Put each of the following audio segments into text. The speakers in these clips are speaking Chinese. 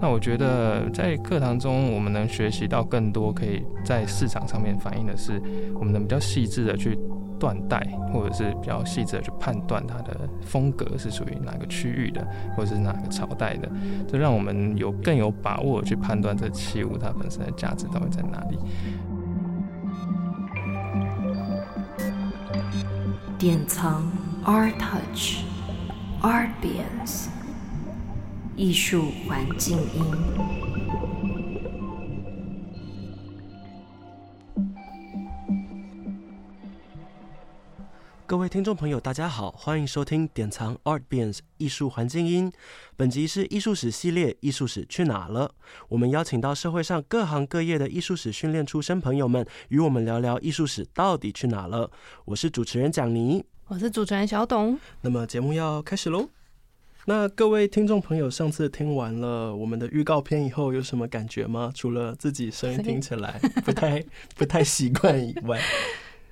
那我觉得在课堂中，我们能学习到更多，可以在市场上面反映的是，我们能比较细致的去断代，或者是比较细致的去判断它的风格是属于哪个区域的，或者是哪个朝代的，这让我们有更有把握去判断这器物它本身的价值到底在哪里。典藏 ARTouch Artbience 艺术环境音。各位听众朋友，大家好，欢迎收听典藏 ARTbience 艺术环境音。本集是艺术史系列《艺术史去哪了》，我们邀请到社会上各行各业的艺术史训练出身朋友们，与我们聊聊艺术史到底去哪了。我是主持人蒋妮，我是主持人小董。那么节目要开始喽。那各位听众朋友，上次听完了我们的预告片以后，有什么感觉吗？除了自己声音听起来 不太不太习惯以外，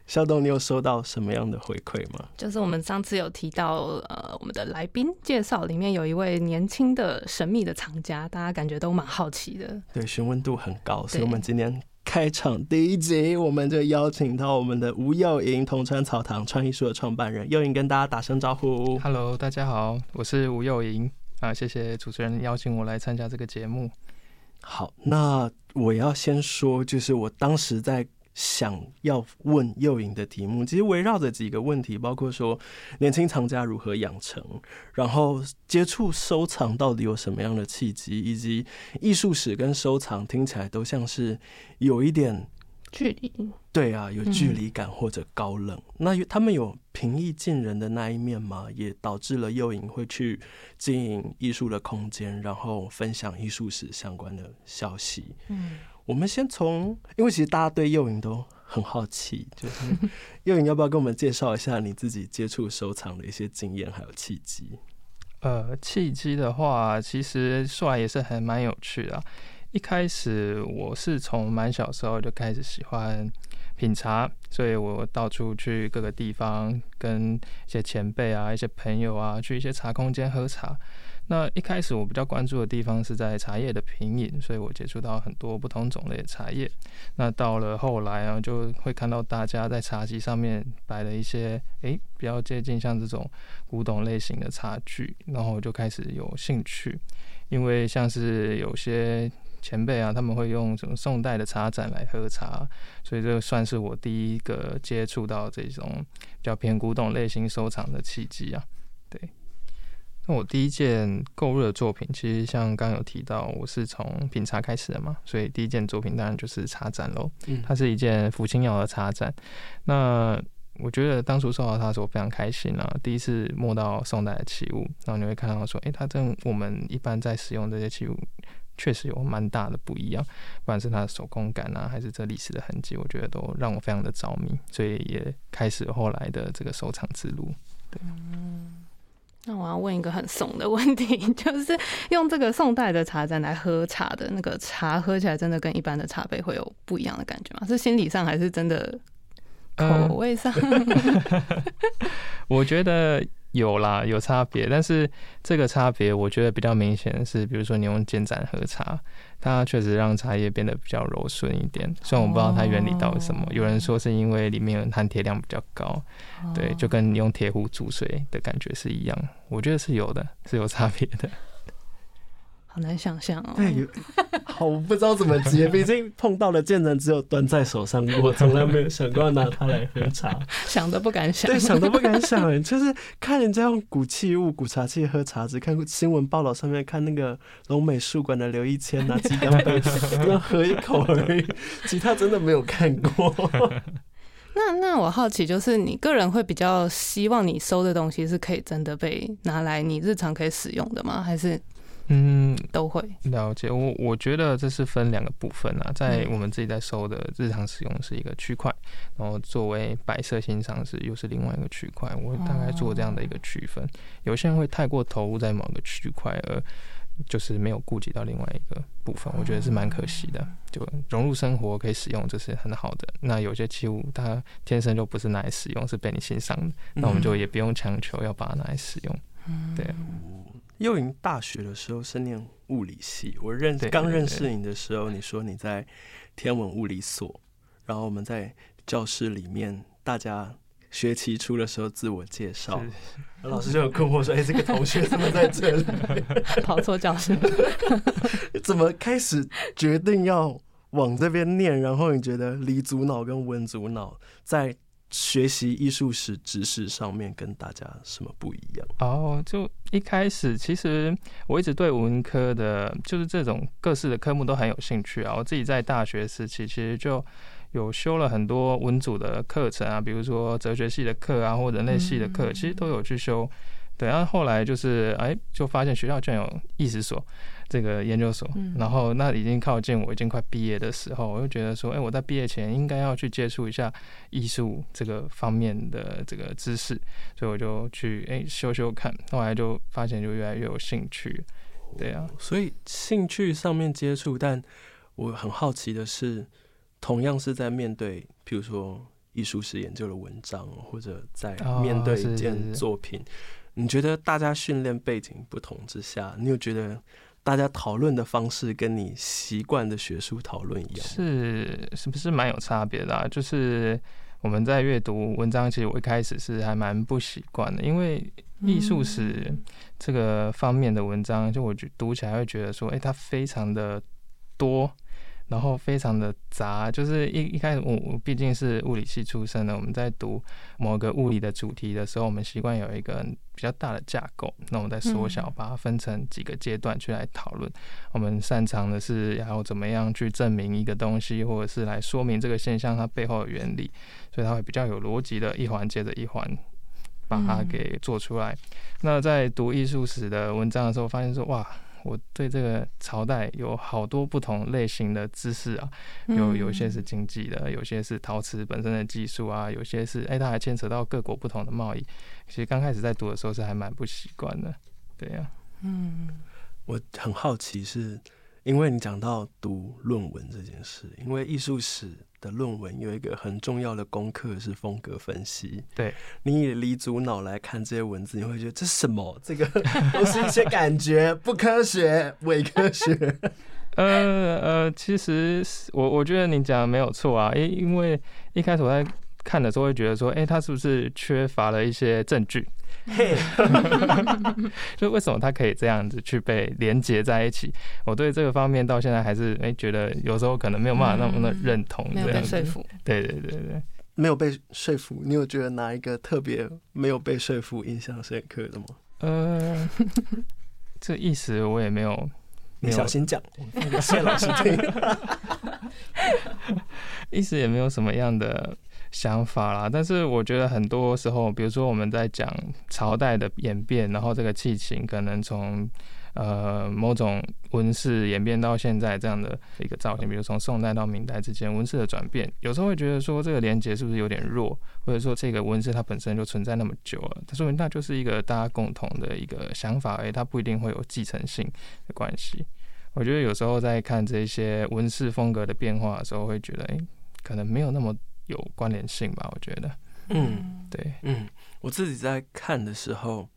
肖东，你有收到什么样的回馈吗？就是我们上次有提到，呃，我们的来宾介绍里面有一位年轻的神秘的藏家，大家感觉都蛮好奇的，对，询问度很高，所以我们今天。开场第一集，我们就邀请到我们的吴幼莹，同川草堂创意书的创办人。幼莹跟大家打声招呼。Hello，大家好，我是吴幼莹啊，谢谢主持人邀请我来参加这个节目。好，那我要先说，就是我当时在。想要问幼影的题目，其实围绕着几个问题，包括说年轻藏家如何养成，然后接触收藏到底有什么样的契机，以及艺术史跟收藏听起来都像是有一点距离。对啊，有距离感或者高冷。嗯、那他们有平易近人的那一面吗？也导致了又莹会去经营艺术的空间，然后分享艺术史相关的消息。嗯。我们先从，因为其实大家对幼影都很好奇，就是 幼影要不要跟我们介绍一下你自己接触收藏的一些经验还有契机？呃，契机的话，其实说来也是还蛮有趣的。一开始我是从蛮小时候就开始喜欢品茶，所以我到处去各个地方，跟一些前辈啊、一些朋友啊，去一些茶空间喝茶。那一开始我比较关注的地方是在茶叶的品饮，所以我接触到很多不同种类的茶叶。那到了后来啊，就会看到大家在茶几上面摆了一些，诶，比较接近像这种古董类型的茶具，然后我就开始有兴趣，因为像是有些前辈啊，他们会用什么宋代的茶盏来喝茶，所以这算是我第一个接触到这种比较偏古董类型收藏的契机啊，对。那我第一件购入的作品，其实像刚刚有提到，我是从品茶开始的嘛，所以第一件作品当然就是茶盏喽。它是一件福清窑的茶盏。那我觉得当初收到它的时候非常开心啊，第一次摸到宋代的器物，然后你会看到说，诶、欸，它跟我们一般在使用这些器物确实有蛮大的不一样，不管是它的手工感啊，还是这历史的痕迹，我觉得都让我非常的着迷，所以也开始后来的这个收藏之路。对。那我要问一个很怂的问题，就是用这个宋代的茶盏来喝茶的那个茶，喝起来真的跟一般的茶杯会有不一样的感觉吗？是心理上还是真的口味上？嗯、我觉得。有啦，有差别，但是这个差别我觉得比较明显的是，比如说你用煎盏喝茶，它确实让茶叶变得比较柔顺一点。虽然我不知道它原理到底什么，有人说是因为里面有含铁量比较高，对，就跟你用铁壶煮水的感觉是一样。我觉得是有的，是有差别的。好难想象哦。对，好，我不知道怎么接。毕竟碰到的见人只有端在手上过，从来没有想过要拿它来喝茶。想都不敢想。对，想都不敢想。哎，就是看人家用古器物、古茶器喝茶，只看新闻报道上面看那个龙美术馆的刘一谦拿几缸杯，那喝一口而已，其他真的没有看过。那那我好奇，就是你个人会比较希望你收的东西是可以真的被拿来你日常可以使用的吗？还是？嗯，都会了解。我我觉得这是分两个部分啊，在我们自己在收的日常使用是一个区块，然后作为白色欣赏是又是另外一个区块。我会大概做这样的一个区分。有些人会太过投入在某个区块，而就是没有顾及到另外一个部分，我觉得是蛮可惜的。就融入生活可以使用，这是很好的。那有些器物它天生就不是拿来使用，是被你欣赏的，那我们就也不用强求要把它拿来使用。对。幼营大学的时候是念物理系，我认刚认识你的时候，你说你在天文物理所，然后我们在教室里面，大家学期初的时候自我介绍，老师就很困惑说：“哎、欸，这个同学怎么在这里？跑错教室？怎么开始决定要往这边念？然后你觉得理组脑跟文组脑在？”学习艺术史知识上面跟大家什么不一样？哦，就一开始其实我一直对文科的，就是这种各式的科目都很有兴趣啊。我自己在大学时期其实就有修了很多文组的课程啊，比如说哲学系的课啊，或人类系的课，其实都有去修。对，然后后来就是哎，就发现学校居然有艺史所。这个研究所，然后那已经靠近我已经快毕业的时候，我就觉得说，哎，我在毕业前应该要去接触一下艺术这个方面的这个知识，所以我就去哎修修看，后来就发现就越来越有兴趣，对啊，所以兴趣上面接触，但我很好奇的是，同样是在面对，譬如说艺术史研究的文章，或者在面对一件作品，你觉得大家训练背景不同之下，你有觉得？大家讨论的方式跟你习惯的学术讨论一样，是是不是蛮有差别的啊？就是我们在阅读文章，其实我一开始是还蛮不习惯的，因为艺术史这个方面的文章，就我觉读起来会觉得说，哎，它非常的多。然后非常的杂，就是一一开始我我毕竟是物理系出身的，我们在读某个物理的主题的时候，我们习惯有一个比较大的架构，那我们再缩小，把它分成几个阶段去来讨论。我们擅长的是要怎么样去证明一个东西，或者是来说明这个现象它背后的原理，所以它会比较有逻辑的，一环接着一环把它给做出来。那在读艺术史的文章的时候，发现说哇。我对这个朝代有好多不同类型的知识啊，有有些是经济的，有些是陶瓷本身的技术啊，有些是哎，它还牵扯到各国不同的贸易。其实刚开始在读的时候是还蛮不习惯的，对呀、啊。嗯，我很好奇是，因为你讲到读论文这件事，因为艺术史。的论文有一个很重要的功课是风格分析。对，你以理组脑来看这些文字，你会觉得这是什么？这个 都是一些感觉，不科学、伪科学。呃呃，其实我我觉得你讲的没有错啊，因因为一开始我在看的时候会觉得说，哎，他是不是缺乏了一些证据？嘿，就为什么他可以这样子去被连接在一起？我对这个方面到现在还是哎、欸、觉得有时候可能没有办法那么的认同，没有被说服。对对对对，没有被说服。你有觉得哪一个特别没有被说服、印象深刻的吗？呃，这意思我也没有。你小心讲，谢老师听。意思也没有什么样的。想法啦，但是我觉得很多时候，比如说我们在讲朝代的演变，然后这个器型可能从呃某种纹饰演变到现在这样的一个造型，比如从宋代到明代之间纹饰的转变，有时候会觉得说这个连接是不是有点弱，或者说这个纹饰它本身就存在那么久了，它说明它就是一个大家共同的一个想法，而已它不一定会有继承性的关系。我觉得有时候在看这些纹饰风格的变化的时候，会觉得哎、欸，可能没有那么。有关联性吧，我觉得。嗯，对，嗯，我自己在看的时候，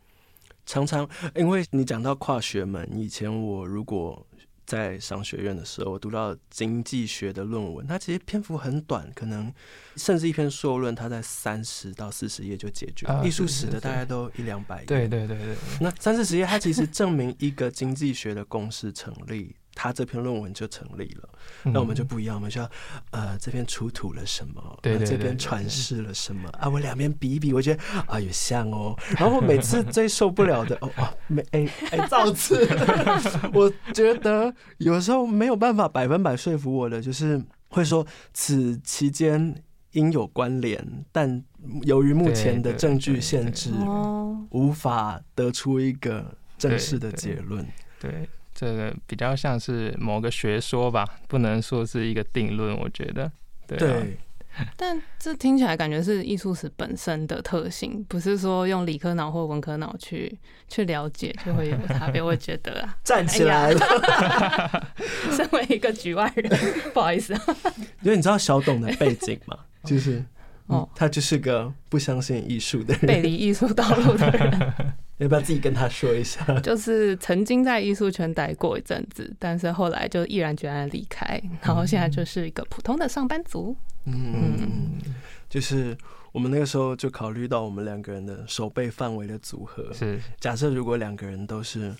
常常因为你讲到跨学门，以前我如果在商学院的时候，我读到经济学的论文，它其实篇幅很短，可能甚至一篇硕论，它在三十到四十页就解决。艺术史的大概都一两百页。对对对对。那三四十页，它其实证明一个经济学的公式成立。他这篇论文就成立了，那我们就不一样，我们需要呃这边出土了什么，对，这边传世了什么啊？我两边比一比，我觉得啊有像哦。然后我每次最受不了的哦哦没哎哎 造次，我觉得有时候没有办法百分百说服我的，就是会说此期间应有关联，但由于目前的证据限制，无法得出一个正式的结论。对。这个比较像是某个学说吧，不能说是一个定论。我觉得，对，啊、对。但这听起来感觉是艺术史本身的特性，不是说用理科脑或文科脑去去了解就会有差别。我觉得啊，站起来了，身为一个局外人，不好意思啊。因为你知道小董的背景吗？就是哦，他就是个不相信艺术的人，背离艺术道路的人。要不要自己跟他说一下？就是曾经在艺术圈待过一阵子，但是后来就毅然决然离开，然后现在就是一个普通的上班族。嗯，嗯，就是我们那个时候就考虑到我们两个人的手背范围的组合。是，假设如果两个人都是。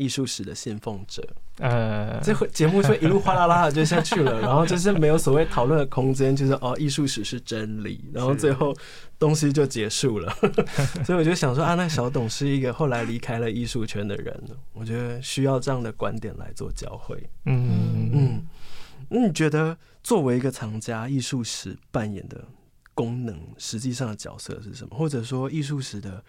艺术史的信奉者，呃，这回节目就一路哗啦啦的就下去了，然后就是没有所谓讨论的空间，就是哦，艺术史是真理，然后最后东西就结束了。所以我就想说啊，那小董是一个后来离开了艺术圈的人，我觉得需要这样的观点来做交汇。嗯嗯，那你觉得作为一个藏家，艺术史扮演的功能，实际上的角色是什么？或者说，艺术史的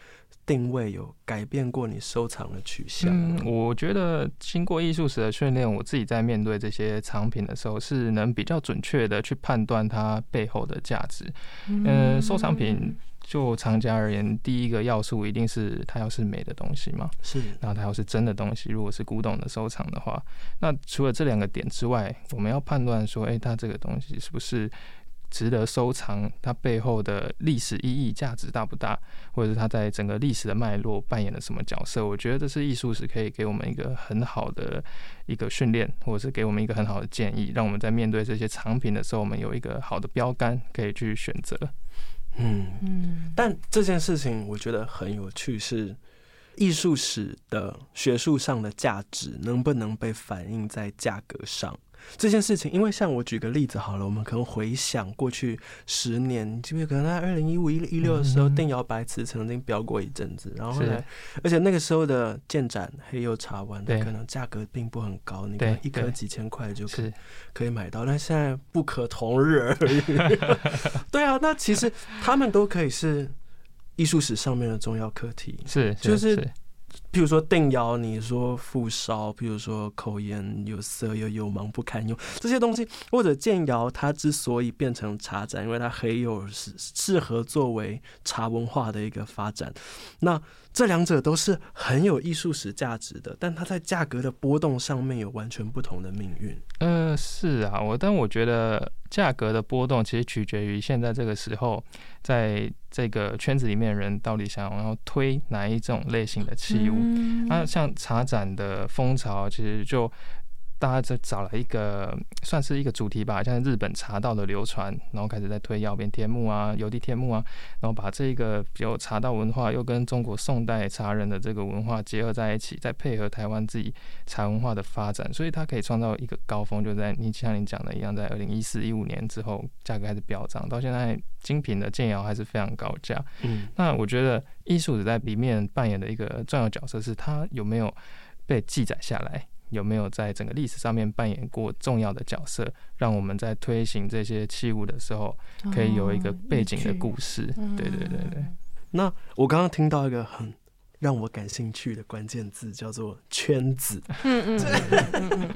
定位有改变过你收藏的取向？嗯，我觉得经过艺术史的训练，我自己在面对这些藏品的时候，是能比较准确的去判断它背后的价值。嗯，收藏品就藏家而言，第一个要素一定是它要是美的东西嘛。是，然后它要是真的东西。如果是古董的收藏的话，那除了这两个点之外，我们要判断说，哎，它这个东西是不是？值得收藏，它背后的历史意义、价值大不大，或者是它在整个历史的脉络扮演了什么角色？我觉得这是艺术史可以给我们一个很好的一个训练，或者是给我们一个很好的建议，让我们在面对这些藏品的时候，我们有一个好的标杆可以去选择。嗯嗯。但这件事情我觉得很有趣，是艺术史的学术上的价值能不能被反映在价格上？这件事情，因为像我举个例子好了，我们可能回想过去十年，记不记得可能在二零一五、一一六的时候，定窑白瓷曾经飙过一阵子，然后后来，而且那个时候的建展黑釉茶碗的可能价格并不很高，你可能一颗几千块就可以可以买到，但现在不可同日而语。对啊，那其实他们都可以是艺术史上面的重要课题，是就是。譬如说定窑，你说复烧，譬如说口颜有色又有芒不堪用这些东西，或者建窑它之所以变成茶展，因为它黑釉是适合作为茶文化的一个发展，那这两者都是很有艺术史价值的，但它在价格的波动上面有完全不同的命运。呃，是啊，我但我觉得价格的波动其实取决于现在这个时候。在这个圈子里面，人到底想要推哪一种类型的器物？那像茶盏的风潮，其实就。大家就找了一个算是一个主题吧，像日本茶道的流传，然后开始在推药边天目啊、油滴天目啊，然后把这个有茶道文化又跟中国宋代茶人的这个文化结合在一起，再配合台湾自己茶文化的发展，所以它可以创造一个高峰，就在你像你讲的一样，在二零一四一五年之后，价格开始飙涨，到现在精品的建窑还是非常高价。嗯，那我觉得艺术史在里面扮演的一个重要角色是它有没有被记载下来。有没有在整个历史上面扮演过重要的角色，让我们在推行这些器物的时候，可以有一个背景的故事？对对对对。那我刚刚听到一个很让我感兴趣的关键字，叫做“圈子”。嗯嗯。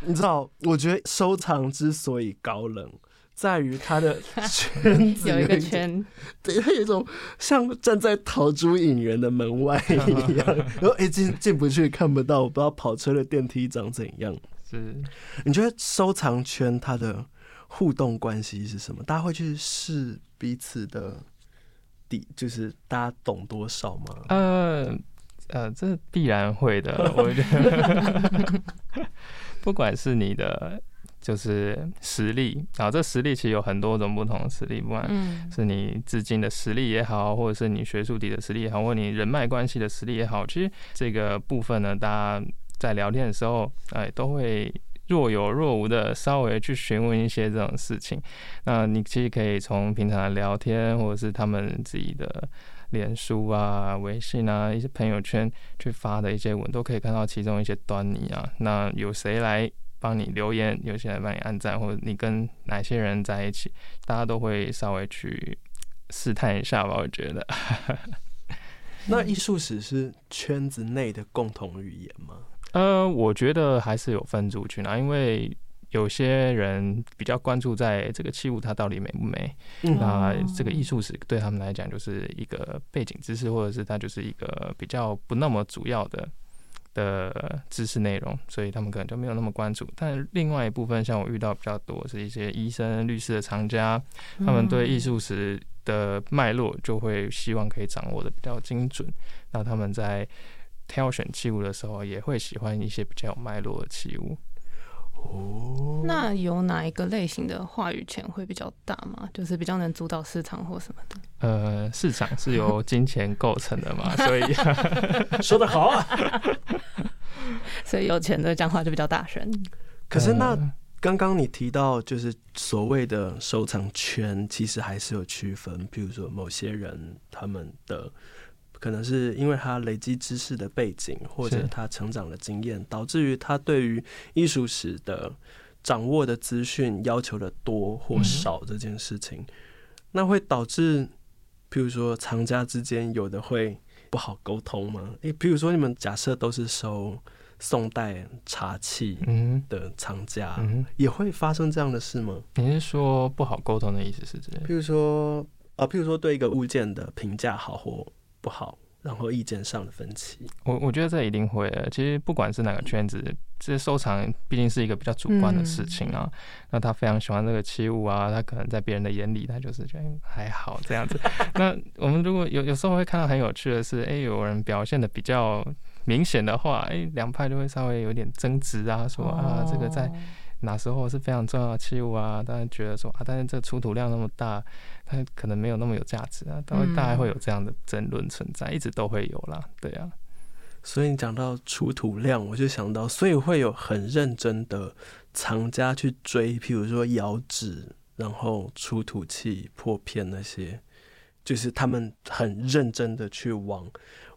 你知道，我觉得收藏之所以高冷。在于他的 圈子有一个圈，对，他有一种像站在逃出影园的门外一样，然后一进进不去，看不到，我不知道跑车的电梯长怎样。是，你觉得收藏圈它的互动关系是什么？大家会去试彼此的底，就是大家懂多少吗？呃呃，这必然会的，我觉得，不管是你的。就是实力，然后这实力其实有很多种不同的实力，不管是你资金的实力也好，或者是你学术底的实力也好，或者你人脉关系的实力也好，其实这个部分呢，大家在聊天的时候，哎，都会若有若无的稍微去询问一些这种事情。那你其实可以从平常的聊天，或者是他们自己的脸书啊、微信啊、一些朋友圈去发的一些文，都可以看到其中一些端倪啊。那有谁来帮你留言，有些人帮你按赞，或者你跟哪些人在一起，大家都会稍微去试探一下吧。我觉得，那艺术史是圈子内的共同语言吗？呃，我觉得还是有分族群啊，因为有些人比较关注在这个器物它到底美不美，嗯、那这个艺术史对他们来讲就是一个背景知识，或者是它就是一个比较不那么主要的。的知识内容，所以他们可能就没有那么关注。但另外一部分，像我遇到比较多是一些医生、律师的藏家，他们对艺术史的脉络，就会希望可以掌握的比较精准。那他们在挑选器物的时候，也会喜欢一些比较有脉络的器物。哦，那有哪一个类型的话语权会比较大吗？就是比较能主导市场或什么的？呃，市场是由金钱构成的嘛，所以 说得好啊。所以有钱的讲话就比较大声。可是那刚刚你提到，就是所谓的收藏圈，其实还是有区分。比如说，某些人他们的可能是因为他累积知识的背景，或者他成长的经验，导致于他对于艺术史的掌握的资讯要求的多或少这件事情，那会导致，譬如说藏家之间有的会不好沟通吗？诶，譬如说你们假设都是收。宋代茶器的藏家，也会发生这样的事吗？你是说不好沟通的意思是这样？譬如说啊，譬如说对一个物件的评价好或不好，然后意见上的分歧。我我觉得这一定会。其实不管是哪个圈子，这收藏毕竟是一个比较主观的事情啊。那他非常喜欢这个器物啊，他可能在别人的眼里，他就是觉得还好这样子。那我们如果有有时候会看到很有趣的是，哎，有人表现的比较。明显的话，哎、欸，两派就会稍微有点争执啊，说啊，这个在哪时候是非常重要的器物啊，当然觉得说啊，但是这出土量那么大，它可能没有那么有价值啊，当然大概会有这样的争论存在，一直都会有啦，对啊。所以你讲到出土量，我就想到，所以会有很认真的藏家去追，譬如说窑址，然后出土器破片那些，就是他们很认真的去往。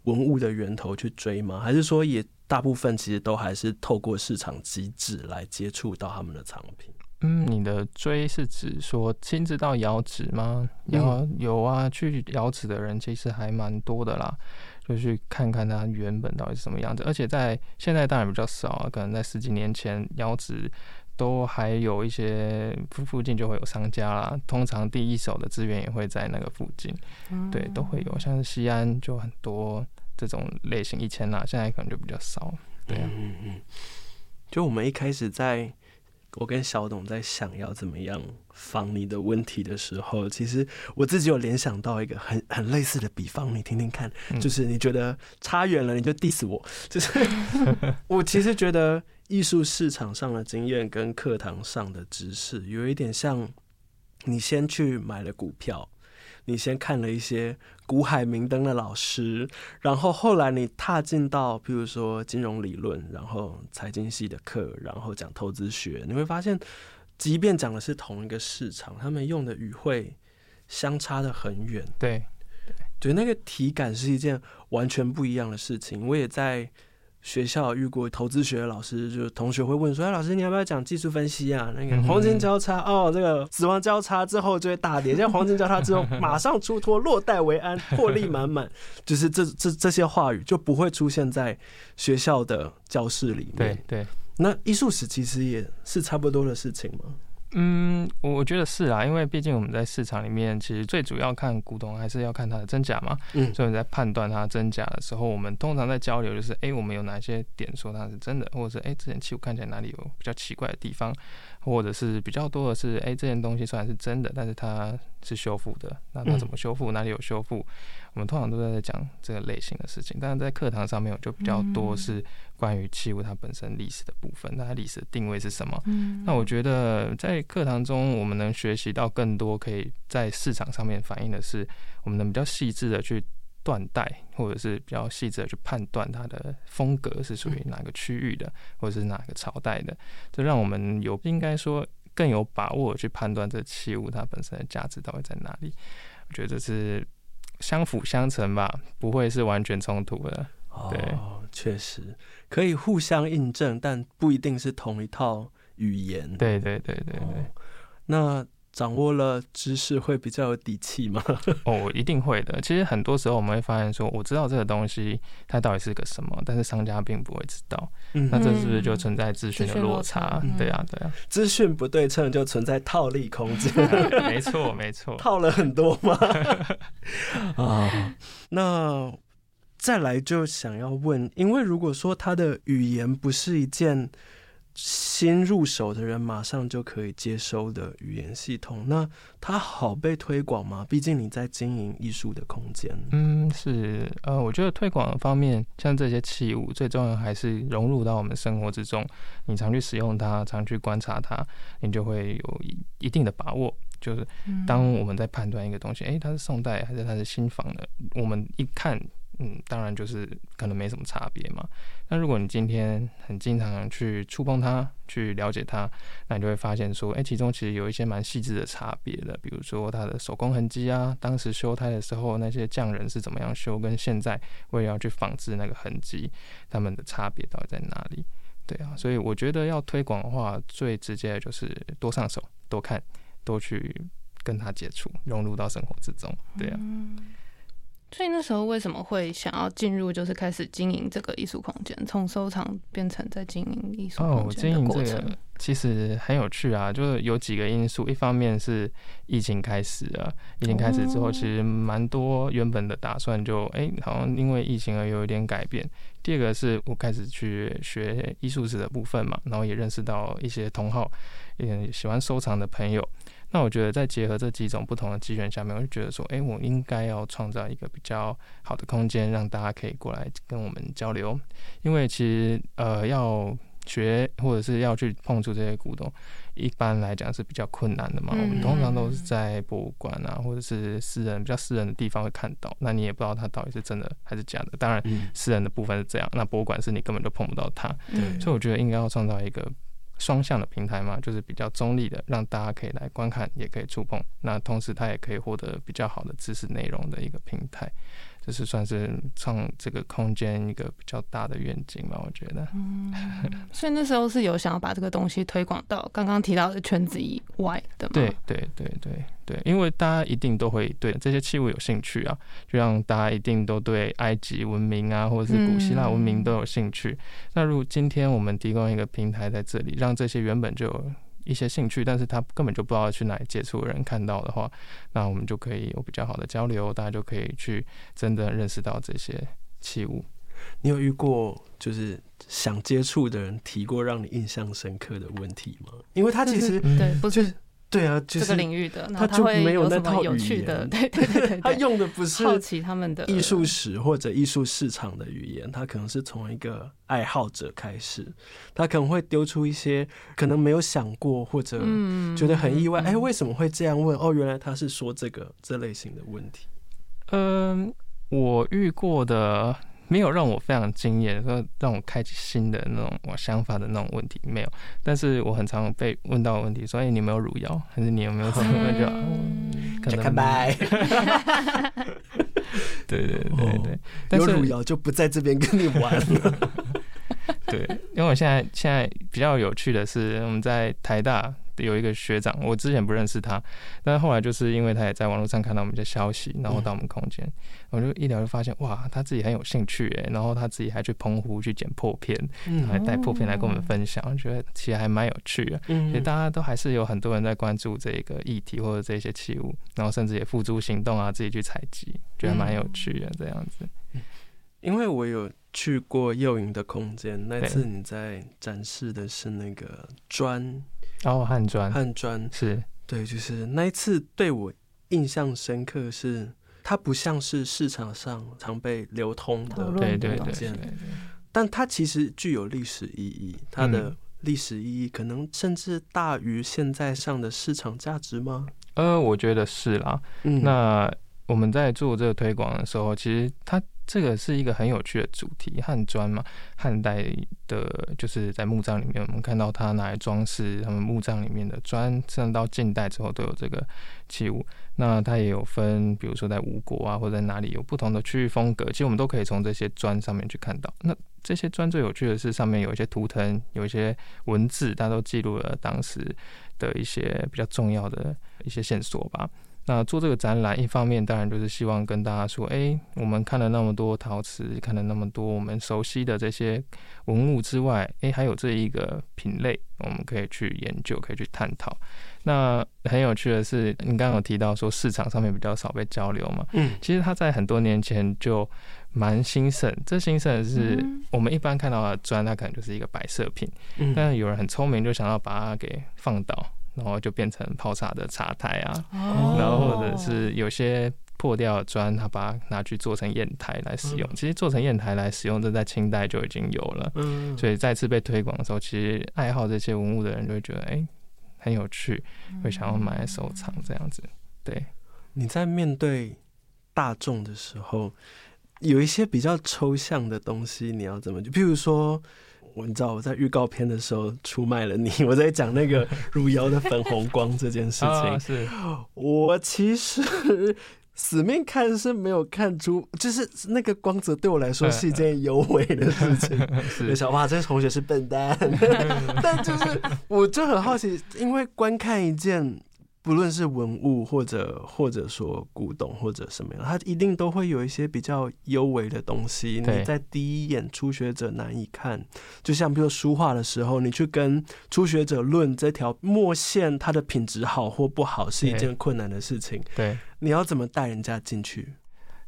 文物的源头去追吗？还是说也大部分其实都还是透过市场机制来接触到他们的藏品？嗯，你的追是指说亲自到窑址吗？有、嗯、有啊，去窑址的人其实还蛮多的啦，就去看看它原本到底是什么样子。而且在现在当然比较少啊，可能在十几年前窑址都还有一些附附近就会有商家啦，通常第一手的资源也会在那个附近，嗯、对，都会有。像是西安就很多。这种类型以前啊，现在可能就比较少。对啊，嗯嗯，就我们一开始在，我跟小董在想要怎么样防你的问题的时候，其实我自己有联想到一个很很类似的比方，你听听看。就是你觉得差远了，你就 diss 我。就是我其实觉得艺术市场上的经验跟课堂上的知识有一点像，你先去买了股票。你先看了一些古海明灯的老师，然后后来你踏进到，譬如说金融理论，然后财经系的课，然后讲投资学，你会发现，即便讲的是同一个市场，他们用的语汇相差得很远。对，对，那个体感是一件完全不一样的事情。我也在。学校遇过投资学的老师，就是同学会问说：“哎，老师，你要不要讲技术分析啊？那个黄金交叉哦，这个死亡交叉之后就会大跌，像黄金交叉之后马上出脱，落袋为安，获利满满。”就是这这这些话语就不会出现在学校的教室里面。对对，那艺术史其实也是差不多的事情吗？嗯，我觉得是啊，因为毕竟我们在市场里面，其实最主要看古董还是要看它的真假嘛。嗯，所以在判断它真假的时候，我们通常在交流就是，哎、欸，我们有哪些点说它是真的，或者是哎、欸，这件器物看起来哪里有比较奇怪的地方，或者是比较多的是，哎、欸，这件东西虽然是真的，但是它是修复的，那它怎么修复？哪里有修复？我们通常都在讲这个类型的事情，但是在课堂上面，我就比较多是关于器物它本身历史的部分，那它历史的定位是什么？那我觉得在课堂中，我们能学习到更多，可以在市场上面反映的是，我们能比较细致的去断代，或者是比较细致的去判断它的风格是属于哪个区域的，或者是哪个朝代的，这让我们有应该说更有把握去判断这器物它本身的价值到底在哪里。我觉得这是。相辅相成吧，不会是完全冲突的。对，哦，确实可以互相印证，但不一定是同一套语言。对对对对对，哦，那。掌握了知识会比较有底气吗？哦，一定会的。其实很多时候我们会发现说，我知道这个东西它到底是个什么，但是商家并不会知道。嗯，那这是不是就存在资讯的落差？对啊，对啊。资讯不对称就存在套利空间。没错，没错。套了很多吗？啊，那再来就想要问，因为如果说他的语言不是一件新入手的人马上就可以接收的语言系统，那它好被推广吗？毕竟你在经营艺术的空间。嗯，是，呃，我觉得推广方面，像这些器物，最重要还是融入到我们生活之中。你常去使用它，常去观察它，你就会有一一定的把握。就是当我们在判断一个东西，诶、欸，它是宋代还是它是新仿的，我们一看。嗯，当然就是可能没什么差别嘛。那如果你今天很经常去触碰它，去了解它，那你就会发现说，哎、其中其实有一些蛮细致的差别的。比如说它的手工痕迹啊，当时修胎的时候那些匠人是怎么样修，跟现在为了要去仿制那个痕迹，他们的差别到底在哪里？对啊，所以我觉得要推广的话，最直接的就是多上手、多看、多去跟他接触，融入到生活之中。对啊。所以那时候为什么会想要进入，就是开始经营这个艺术空间，从收藏变成在经营艺术空间的过程？哦，经营这个其实很有趣啊，就是有几个因素，一方面是疫情开始了，疫情开始之后，其实蛮多原本的打算就哎，好像因为疫情而有一点改变。第二个是我开始去学艺术史的部分嘛，然后也认识到一些同好，也喜欢收藏的朋友。那我觉得，在结合这几种不同的机缘下面，我就觉得说，哎，我应该要创造一个比较好的空间，让大家可以过来跟我们交流。因为其实，呃，要学或者是要去碰触这些古董，一般来讲是比较困难的嘛。我们通常都是在博物馆啊，或者是私人比较私人的地方会看到。那你也不知道它到底是真的还是假的。当然，私人的部分是这样，那博物馆是你根本就碰不到它。所以我觉得应该要创造一个。双向的平台嘛，就是比较中立的，让大家可以来观看，也可以触碰。那同时，它也可以获得比较好的知识内容的一个平台。就是算是创这个空间一个比较大的愿景吧，我觉得。嗯，所以那时候是有想要把这个东西推广到刚刚提到的圈子以外的吗？对对对对对，因为大家一定都会对这些器物有兴趣啊，就像大家一定都对埃及文明啊，或者是古希腊文明都有兴趣。嗯、那如果今天我们提供一个平台在这里，让这些原本就有一些兴趣，但是他根本就不知道去哪里接触的人看到的话，那我们就可以有比较好的交流，大家就可以去真的认识到这些器物。你有遇过就是想接触的人提过让你印象深刻的问题吗？因为他其实对，不是。对啊，就是这个领域的，他就没有那套有趣的，对对对，对，他 用的不是好奇他们的艺术史或者艺术市场的语言，他可能是从一个爱好者开始，他可能会丢出一些可能没有想过或者觉得很意外，哎、嗯欸，为什么会这样问？哦，原来他是说这个这类型的问题。嗯，我遇过的。没有让我非常惊艳，说让我开启新的那种我想法的那种问题没有，但是我很常被问到问题，说哎，你有没有汝窑，还是你有没有什么？就、嗯、可能拜。对对对对，但是有汝窑就不在这边跟你玩了。对，因为我现在现在比较有趣的是，我们在台大。有一个学长，我之前不认识他，但是后来就是因为他也在网络上看到我们的消息，然后到我们空间，我就一聊就发现，哇，他自己很有兴趣哎，然后他自己还去澎湖去捡破片，还带破片来跟我们分享，我觉得其实还蛮有趣的。所以大家都还是有很多人在关注这个议题或者这些器物，然后甚至也付诸行动啊，自己去采集，觉得蛮有趣的这样子。因为我有去过幼营的空间，那次你在展示的是那个砖。哦，汉砖，汉砖是对，就是那一次对我印象深刻，是它不像是市场上常被流通的对对对，但它其实具有历史意义，它的历史意义可能甚至大于现在上的市场价值吗？呃，我觉得是啦。嗯，那我们在做这个推广的时候，其实它。这个是一个很有趣的主题，汉砖嘛，汉代的，就是在墓葬里面，我们看到它拿来装饰他们墓葬里面的砖，甚至到近代之后都有这个器物。那它也有分，比如说在吴国啊，或者在哪里有不同的区域风格，其实我们都可以从这些砖上面去看到。那这些砖最有趣的是上面有一些图腾，有一些文字，它都记录了当时的一些比较重要的一些线索吧。那做这个展览，一方面当然就是希望跟大家说，哎，我们看了那么多陶瓷，看了那么多我们熟悉的这些文物之外，哎，还有这一个品类，我们可以去研究，可以去探讨。那很有趣的是，你刚刚有提到说市场上面比较少被交流嘛？嗯，其实它在很多年前就蛮兴盛。这兴盛是我们一般看到的砖，它可能就是一个摆设品，嗯、但有人很聪明，就想要把它给放倒，然后就变成泡茶的茶台啊，哦、然后或者是有些。破掉的砖，他把它拿去做成砚台来使用。其实做成砚台来使用，这在清代就已经有了。嗯，所以再次被推广的时候，其实爱好这些文物的人就会觉得，哎、欸，很有趣，会想要买来收藏这样子。对，你在面对大众的时候，有一些比较抽象的东西，你要怎么？就譬如说，我你知道我在预告片的时候出卖了你，我在讲那个 汝窑的粉红光这件事情。哦、是我其实。死命看是没有看出，就是那个光泽对我来说是一件尤为的事情。就想哇，这个同学是笨蛋，但就是我就很好奇，因为观看一件。不论是文物或者或者说古董或者什么样，它一定都会有一些比较幽微的东西。你在第一眼初学者难以看，就像比如书画的时候，你去跟初学者论这条墨线它的品质好或不好，是一件困难的事情。对，你要怎么带人家进去？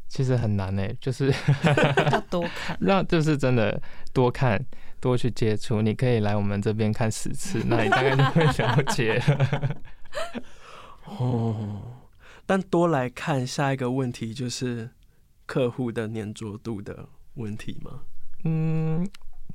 其实很难诶，就是 要多看，让就是真的多看多去接触。你可以来我们这边看十次，那你大概就会了解。哦，但多来看下一个问题就是客户的粘着度的问题吗？嗯，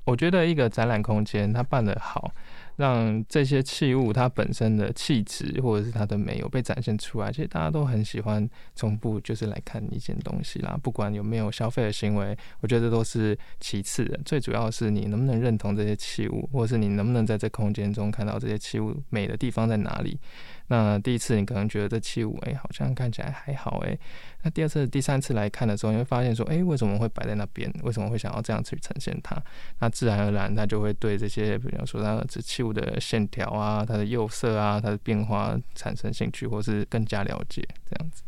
我觉得一个展览空间它办得好，让这些器物它本身的气质或者是它的美有被展现出来，其实大家都很喜欢从不就是来看一件东西啦。不管有没有消费的行为，我觉得都是其次的，最主要是你能不能认同这些器物，或者是你能不能在这空间中看到这些器物美的地方在哪里。那第一次你可能觉得这器物哎，好像看起来还好哎。那第二次、第三次来看的时候，你会发现说，哎，为什么会摆在那边？为什么会想要这样去呈现它？那自然而然，他就会对这些，比如说它这器物的线条啊、它的釉色啊、它的变化产生兴趣，或是更加了解这样子。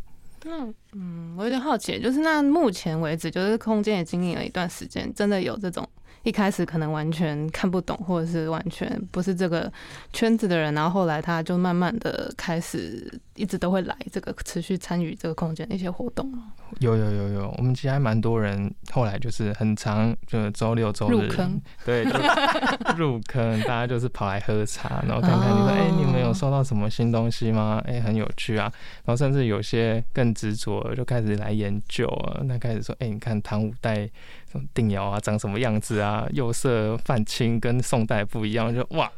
那嗯，我有点好奇，就是那目前为止，就是空间也经营了一段时间，真的有这种。一开始可能完全看不懂，或者是完全不是这个圈子的人，然后后来他就慢慢的开始，一直都会来这个持续参与这个空间的一些活动。有有有有，我们其实还蛮多人，后来就是很长，就周六周日入坑，对，就 入坑，大家就是跑来喝茶，然后看看你说，哎、哦欸，你们有收到什么新东西吗？哎、欸，很有趣啊，然后甚至有些更执着，就开始来研究啊，那开始说，哎、欸，你看唐五代。定窑啊，长什么样子啊？釉色泛青，跟宋代不一样，就哇，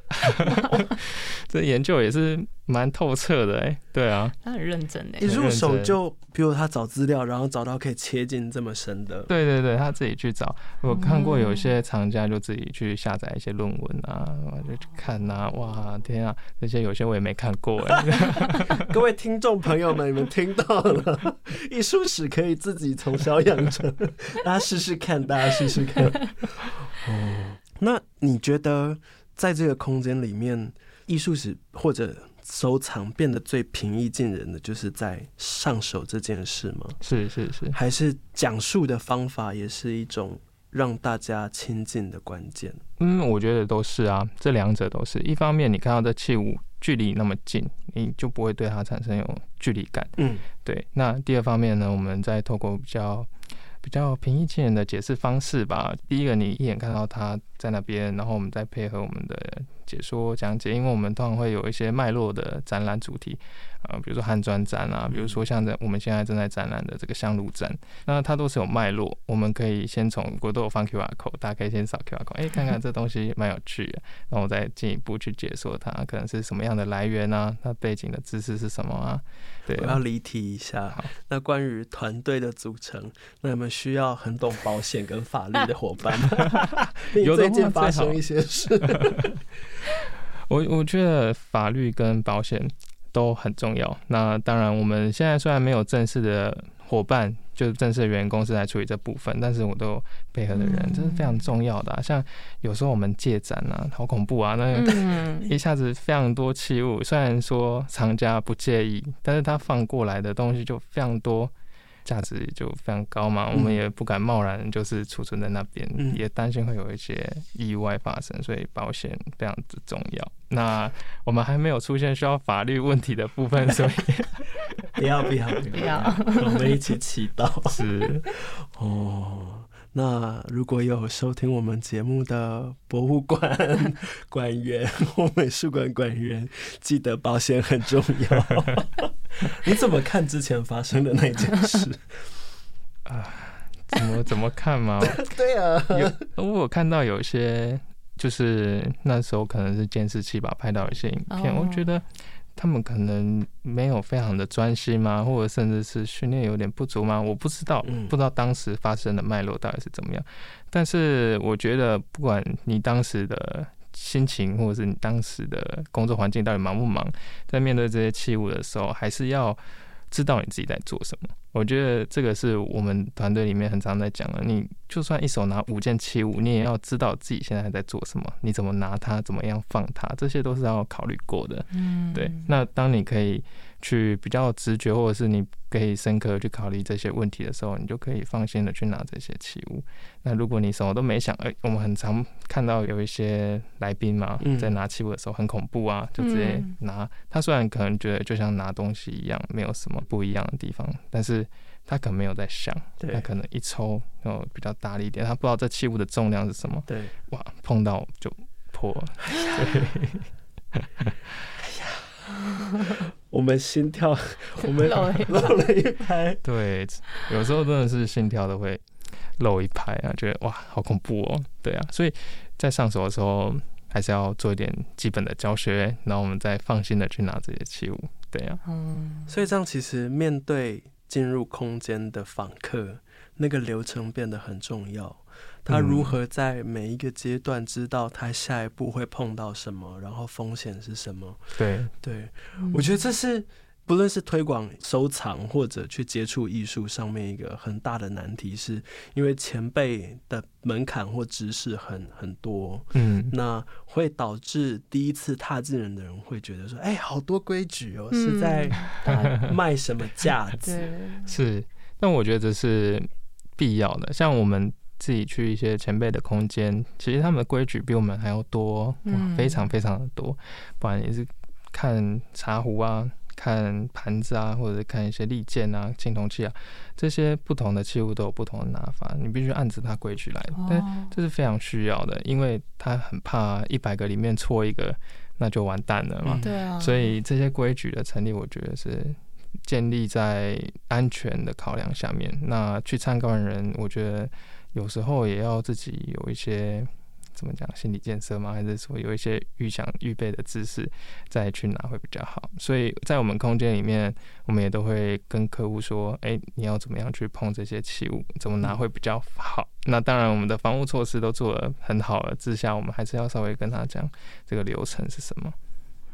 这研究也是。蛮透彻的哎、欸，对啊，他很认真哎、欸，一入手就，比如他找资料，然后找到可以切进这么深的，对对对，他自己去找。我看过有些藏家就自己去下载一些论文啊，就去看呐、啊，哇，天啊，这些有些我也没看过哎、欸。各位听众朋友们，你们听到了，艺术史可以自己从小养成，大家试试看，大家试试看。哦，那你觉得在这个空间里面，艺术史或者收藏变得最平易近人的，就是在上手这件事吗？是是是，还是讲述的方法也是一种让大家亲近的关键？嗯，我觉得都是啊，这两者都是。一方面，你看到这器物距离那么近，你就不会对它产生有距离感。嗯，对。那第二方面呢，我们再透过比较比较平易近人的解释方式吧。第一个，你一眼看到它在那边，然后我们再配合我们的。解说讲解，因为我们通常会有一些脉络的展览主题，呃，比如说汉砖展啊，比如说像在我们现在正在展览的这个香炉展，那它都是有脉络。我们可以先从国都有放 QR code，大家可以先扫 QR code，哎，看看 这东西蛮有趣的，然后再进一步去解说它可能是什么样的来源啊，它背景的知识是什么啊？对，我要离题一下。好，那关于团队的组成，那你们需要很懂保险跟法律的伙伴吗？有最近发生一些事。我我觉得法律跟保险都很重要。那当然，我们现在虽然没有正式的伙伴，就是正式的员工是来处理这部分，但是我都配合的人，这是非常重要的啊。像有时候我们借展啊，好恐怖啊，那 一下子非常多器物，虽然说藏家不介意，但是他放过来的东西就非常多。价值就非常高嘛，我们也不敢贸然就是储存在那边，嗯、也担心会有一些意外发生，所以保险非常之重要。那我们还没有出现需要法律问题的部分，所以 不要不要不要，我们一起祈祷。是哦。那如果有收听我们节目的博物馆馆员或美术馆馆员，记得保险很重要。你怎么看之前发生的那件事？啊，怎么怎么看吗？对啊，有我有看到有些，就是那时候可能是监视器吧，拍到一些影片，我觉得。他们可能没有非常的专心吗？或者甚至是训练有点不足吗？我不知道，不知道当时发生的脉络到底是怎么样。但是我觉得，不管你当时的心情，或者是你当时的工作环境到底忙不忙，在面对这些器物的时候，还是要知道你自己在做什么。我觉得这个是我们团队里面很常在讲的。你就算一手拿五件器物，你也要知道自己现在在做什么，你怎么拿它，怎么样放它，这些都是要考虑过的。嗯，对。那当你可以。去比较直觉，或者是你可以深刻去考虑这些问题的时候，你就可以放心的去拿这些器物。那如果你什么都没想，哎、欸，我们很常看到有一些来宾嘛，在拿器物的时候很恐怖啊，就直接拿。他虽然可能觉得就像拿东西一样，没有什么不一样的地方，但是他可能没有在想，他可能一抽然后比较大力一点，他不知道这器物的重量是什么。对，哇，碰到就破了。对 我们心跳，我们漏了一拍。对，有时候真的是心跳都会漏一拍啊，觉得哇，好恐怖哦。对啊，所以在上手的时候，还是要做一点基本的教学，然后我们再放心的去拿这些器物。对啊，嗯，所以这样其实面对进入空间的访客，那个流程变得很重要。他如何在每一个阶段知道他下一步会碰到什么，然后风险是什么？对对，我觉得这是不论是推广收藏或者去接触艺术上面一个很大的难题，是因为前辈的门槛或知识很很多，嗯，那会导致第一次踏进人的人会觉得说，哎，好多规矩哦，是在 卖什么价 值？是，但我觉得这是必要的，像我们。自己去一些前辈的空间，其实他们的规矩比我们还要多，哇，非常非常的多。不然也是看茶壶啊，看盘子啊，或者是看一些利剑啊、青铜器啊，这些不同的器物都有不同的拿法，你必须按着它规矩来。但这是非常需要的，因为他很怕一百个里面错一个，那就完蛋了嘛。对啊。所以这些规矩的成立，我觉得是建立在安全的考量下面。那去参观的人，我觉得。有时候也要自己有一些怎么讲心理建设吗？还是说有一些预想预备的知识再去拿会比较好？所以在我们空间里面，我们也都会跟客户说：“哎、欸，你要怎么样去碰这些器物，怎么拿会比较好？”那当然，我们的防护措施都做得很好了之下，我们还是要稍微跟他讲这个流程是什么。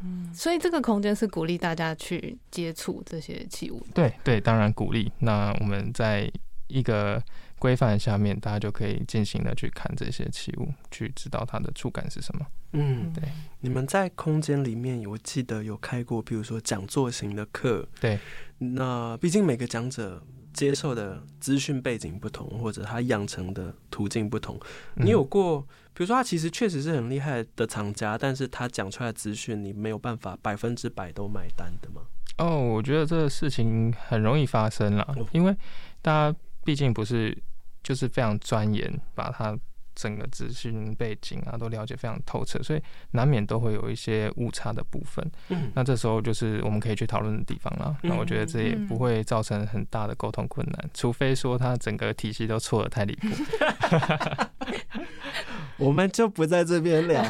嗯，所以这个空间是鼓励大家去接触这些器物。对对，当然鼓励。那我们在一个。规范下面，大家就可以尽情的去看这些器物，去知道它的触感是什么。嗯，对。你们在空间里面，我记得有开过，比如说讲座型的课。对。那毕竟每个讲者接受的资讯背景不同，或者他养成的途径不同。你有过，比如说他其实确实是很厉害的藏家，但是他讲出来的资讯，你没有办法百分之百都买单的吗？哦，我觉得这个事情很容易发生啦，因为大家毕竟不是。就是非常钻研，把他整个资讯背景啊都了解非常透彻，所以难免都会有一些误差的部分。嗯，那这时候就是我们可以去讨论的地方了。那我觉得这也不会造成很大的沟通困难，除非说他整个体系都错的太离谱。我们就不在这边聊。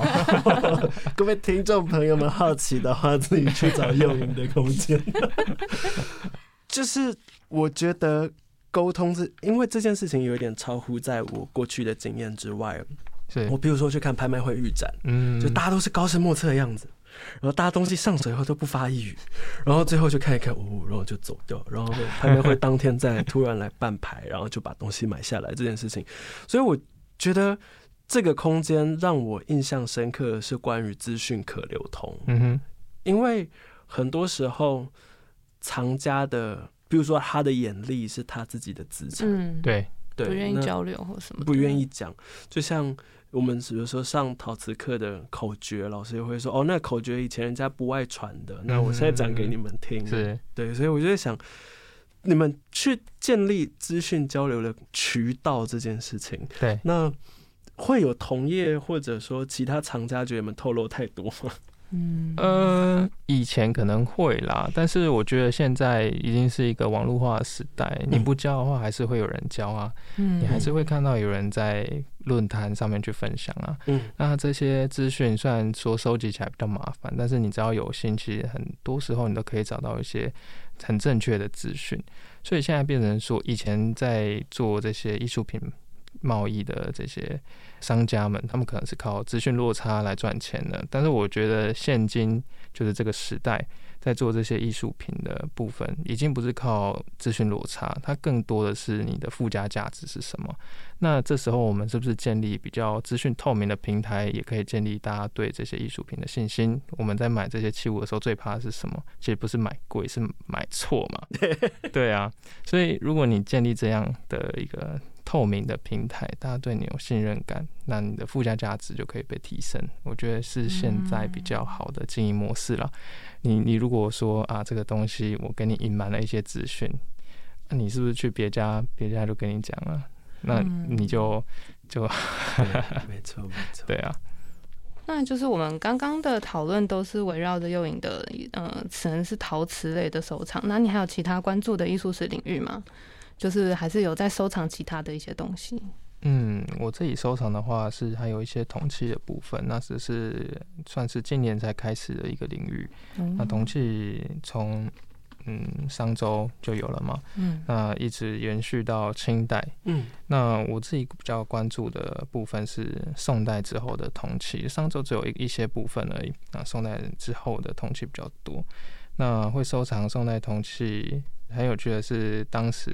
各位听众朋友们好奇的话，自己去找祐盈的空间。就是我觉得。沟通是因为这件事情有一点超乎在我过去的经验之外。是我比如说去看拍卖会预展，嗯，就大家都是高深莫测的样子，然后大家东西上手以后都不发一语，然后最后就看一看，哦，然后就走掉，然后拍卖会当天再突然来办牌，然后就把东西买下来这件事情。所以我觉得这个空间让我印象深刻的是关于资讯可流通。嗯哼，因为很多时候藏家的。比如说，他的眼力是他自己的资产，嗯，对。对，不愿意交流或什么，不愿意讲。就像我们比如说上陶瓷课的口诀，老师也会说：“哦，那口诀以前人家不外传的，那我现在讲给你们听。”是，对，所以我就在想，你们去建立资讯交流的渠道这件事情，对，那会有同业或者说其他厂家觉得你们透露太多吗？嗯，呃，以前可能会啦，但是我觉得现在已经是一个网络化的时代，你不教的话，还是会有人教啊，嗯，你还是会看到有人在论坛上面去分享啊，嗯，那这些资讯虽然说收集起来比较麻烦，但是你只要有心，其实很多时候你都可以找到一些很正确的资讯，所以现在变成说，以前在做这些艺术品贸易的这些。商家们，他们可能是靠资讯落差来赚钱的，但是我觉得现今就是这个时代，在做这些艺术品的部分，已经不是靠资讯落差，它更多的是你的附加价值是什么。那这时候，我们是不是建立比较资讯透明的平台，也可以建立大家对这些艺术品的信心？我们在买这些器物的时候，最怕的是什么？其实不是买贵，是买错嘛。对啊，所以如果你建立这样的一个。透明的平台，大家对你有信任感，那你的附加价值就可以被提升。我觉得是现在比较好的经营模式了。你你如果说啊，这个东西我给你隐瞒了一些资讯，那你是不是去别家，别家就跟你讲了？那你就就没错没错，对啊。那就是我们刚刚的讨论都是围绕着柚颖的，呃，可能是陶瓷类的收藏。那你还有其他关注的艺术史领域吗？就是还是有在收藏其他的一些东西。嗯，我自己收藏的话是还有一些铜器的部分，那只是算是今年才开始的一个领域。嗯、那铜器从嗯商周就有了嘛，嗯，那一直延续到清代，嗯，那我自己比较关注的部分是宋代之后的铜器，商周只有一一些部分而已。那宋代之后的铜器比较多，那会收藏宋代铜器。很有趣的是，当时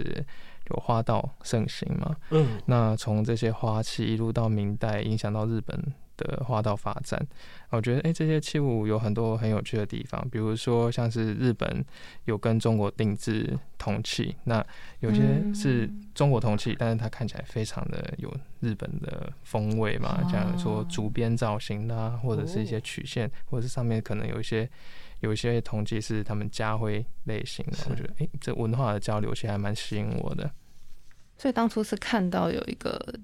有花道盛行嘛，嗯，那从这些花器一路到明代，影响到日本的花道发展。我觉得，哎、欸，这些器物有很多很有趣的地方，比如说像是日本有跟中国定制铜器，那有些是中国铜器，但是它看起来非常的有日本的风味嘛，像说竹编造型啦，或者是一些曲线，或者是上面可能有一些。有一些统计是他们家徽类型的，我觉得，哎、欸，这文化的交流其实还蛮吸引我的。所以当初是看到有一个。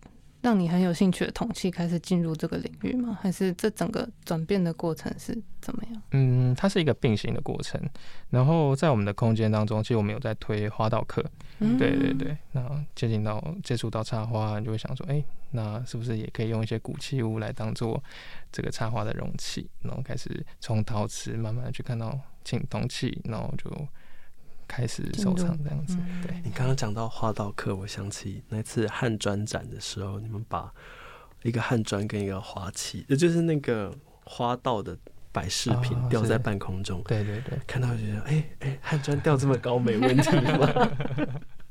让你很有兴趣的铜器开始进入这个领域吗？还是这整个转变的过程是怎么样？嗯，它是一个并行的过程。然后在我们的空间当中，其实我们有在推花道课。嗯、对对对，那接近到接触到插花，你就会想说，哎、欸，那是不是也可以用一些古器物来当做这个插花的容器？然后开始从陶瓷慢慢去看到青铜器，然后就。开始收藏这样子，对。你刚刚讲到花道课，我想起那次汉砖展的时候，你们把一个汉砖跟一个花器，也就是那个花道的摆饰品吊在半空中。对对对，看到就觉得，哎哎，汉砖吊这么高没问题吗？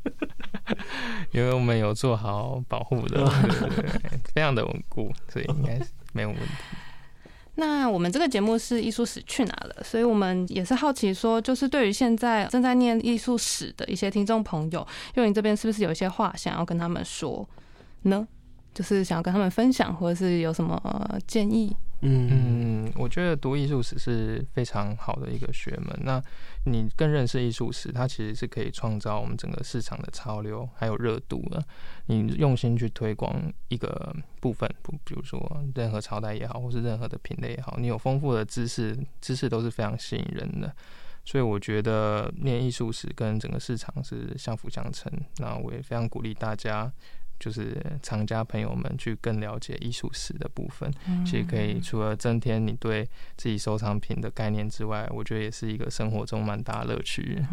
因为我们有做好保护的，对对对，非常的稳固，所以应该是没有问题。那我们这个节目是艺术史去哪了？所以我们也是好奇说，就是对于现在正在念艺术史的一些听众朋友，用你这边是不是有一些话想要跟他们说呢？就是想要跟他们分享，或者是有什么建议？嗯，我觉得读艺术史是非常好的一个学门。那你更认识艺术史，它其实是可以创造我们整个市场的潮流还有热度的。你用心去推广一个部分，不，比如说任何朝代也好，或是任何的品类也好，你有丰富的知识，知识都是非常吸引人的。所以我觉得念艺术史跟整个市场是相辅相成。那我也非常鼓励大家。就是藏家朋友们去更了解艺术史的部分，其实可以除了增添你对自己收藏品的概念之外，我觉得也是一个生活中蛮大乐趣。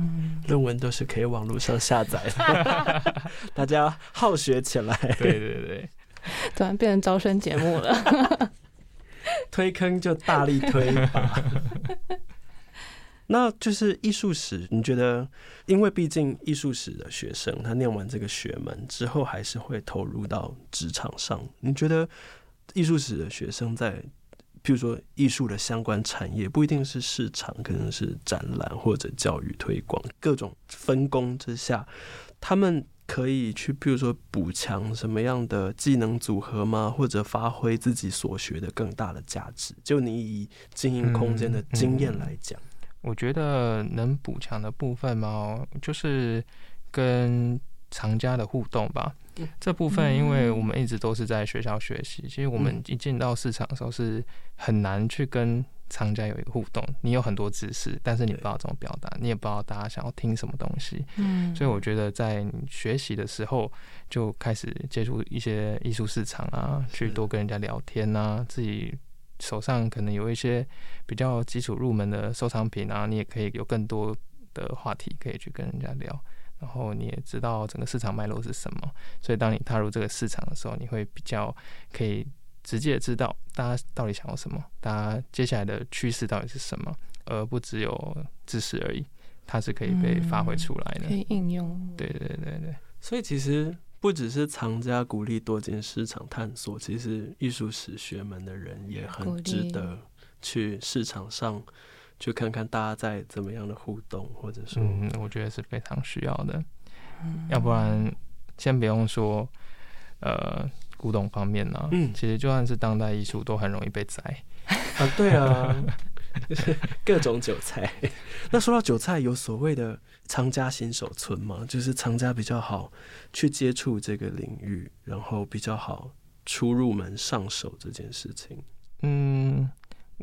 论文都是可以网络上下载的，大家好学起来。对对对，突然变成招生节目了，推坑就大力推吧。那就是艺术史，你觉得？因为毕竟艺术史的学生，他念完这个学门之后，还是会投入到职场上。你觉得艺术史的学生在，譬如说艺术的相关产业，不一定是市场，可能是展览或者教育推广各种分工之下，他们可以去，譬如说补强什么样的技能组合吗？或者发挥自己所学的更大的价值？就你以经营空间的经验来讲。我觉得能补强的部分嘛，就是跟藏家的互动吧。这部分，因为我们一直都是在学校学习，其实我们一进到市场的时候是很难去跟藏家有一个互动。你有很多知识，但是你不知道怎么表达，你也不知道大家想要听什么东西。嗯，所以我觉得在你学习的时候就开始接触一些艺术市场啊，去多跟人家聊天啊，自己手上可能有一些比较基础入门的收藏品啊，你也可以有更多的话题可以去跟人家聊。然后你也知道整个市场脉络是什么，所以当你踏入这个市场的时候，你会比较可以直接知道大家到底想要什么，大家接下来的趋势到底是什么，而不只有知识而已，它是可以被发挥出来的，嗯、可以应用。对对对对，所以其实不只是藏家鼓励多进市场探索，其实艺术史学门的人也很值得去市场上。去看看大家在怎么样的互动，或者说，嗯，我觉得是非常需要的。嗯，要不然，先不用说，呃，古董方面呢，啊，嗯，其实就算是当代艺术，都很容易被宰。啊，对啊 各种韭菜。那说到韭菜，有所谓的藏家新手村吗？就是藏家比较好去接触这个领域，然后比较好出入门上手这件事情。嗯。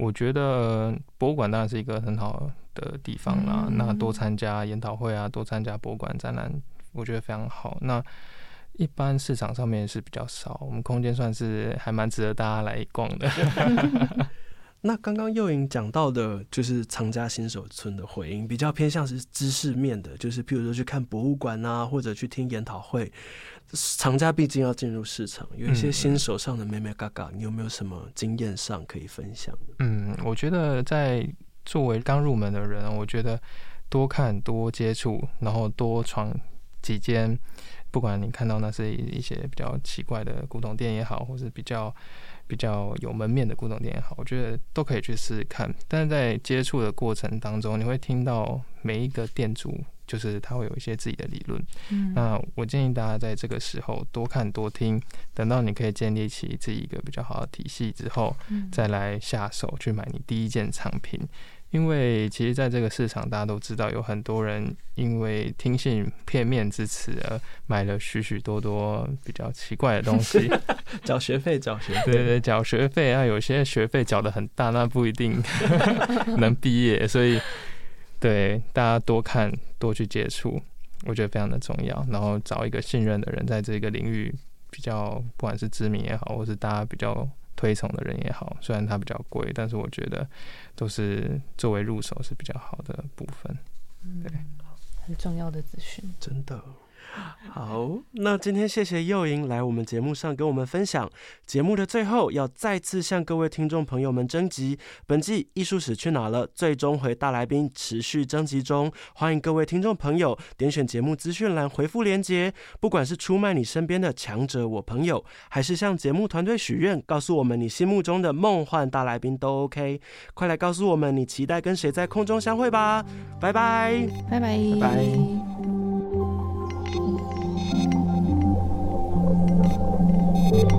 我觉得博物馆当然是一个很好的地方啦。嗯、那多参加研讨会啊，多参加博物馆展览，我觉得非常好。那一般市场上面是比较少，我们空间算是还蛮值得大家来逛的。那刚刚又莹讲到的，就是藏家新手村的回应，比较偏向是知识面的，就是譬如说去看博物馆啊，或者去听研讨会。藏家毕竟要进入市场，有一些新手上的眉眉角角，你有没有什么经验上可以分享？嗯，我觉得在作为刚入门的人，我觉得多看多接触，然后多闯几间，不管你看到那是一些比较奇怪的古董店也好，或是比较比较有门面的古董店也好，我觉得都可以去试试看。但是在接触的过程当中，你会听到每一个店主。就是他会有一些自己的理论，嗯，那我建议大家在这个时候多看多听，等到你可以建立起自己一个比较好的体系之后，再来下手去买你第一件藏品。因为其实在这个市场，大家都知道有很多人因为听信片面之词而买了许许多多比较奇怪的东西，缴学费，缴学费，对对，缴学费啊，有些学费缴的很大，那不一定 能毕业，所以。对，大家多看多去接触，我觉得非常的重要。然后找一个信任的人，在这个领域比较，不管是知名也好，或是大家比较推崇的人也好，虽然它比较贵，但是我觉得都是作为入手是比较好的部分。对，嗯，很重要的资讯，真的。好，那今天谢谢又颖来我们节目上跟我们分享。节目的最后，要再次向各位听众朋友们征集本季艺术史去哪了最终回大来宾持续征集中，欢迎各位听众朋友点选节目资讯栏回复连接，不管是出卖你身边的强者我朋友，还是向节目团队许愿，告诉我们你心目中的梦幻大来宾都 OK。快来告诉我们你期待跟谁在空中相会吧！拜拜，拜拜，拜拜。thank you.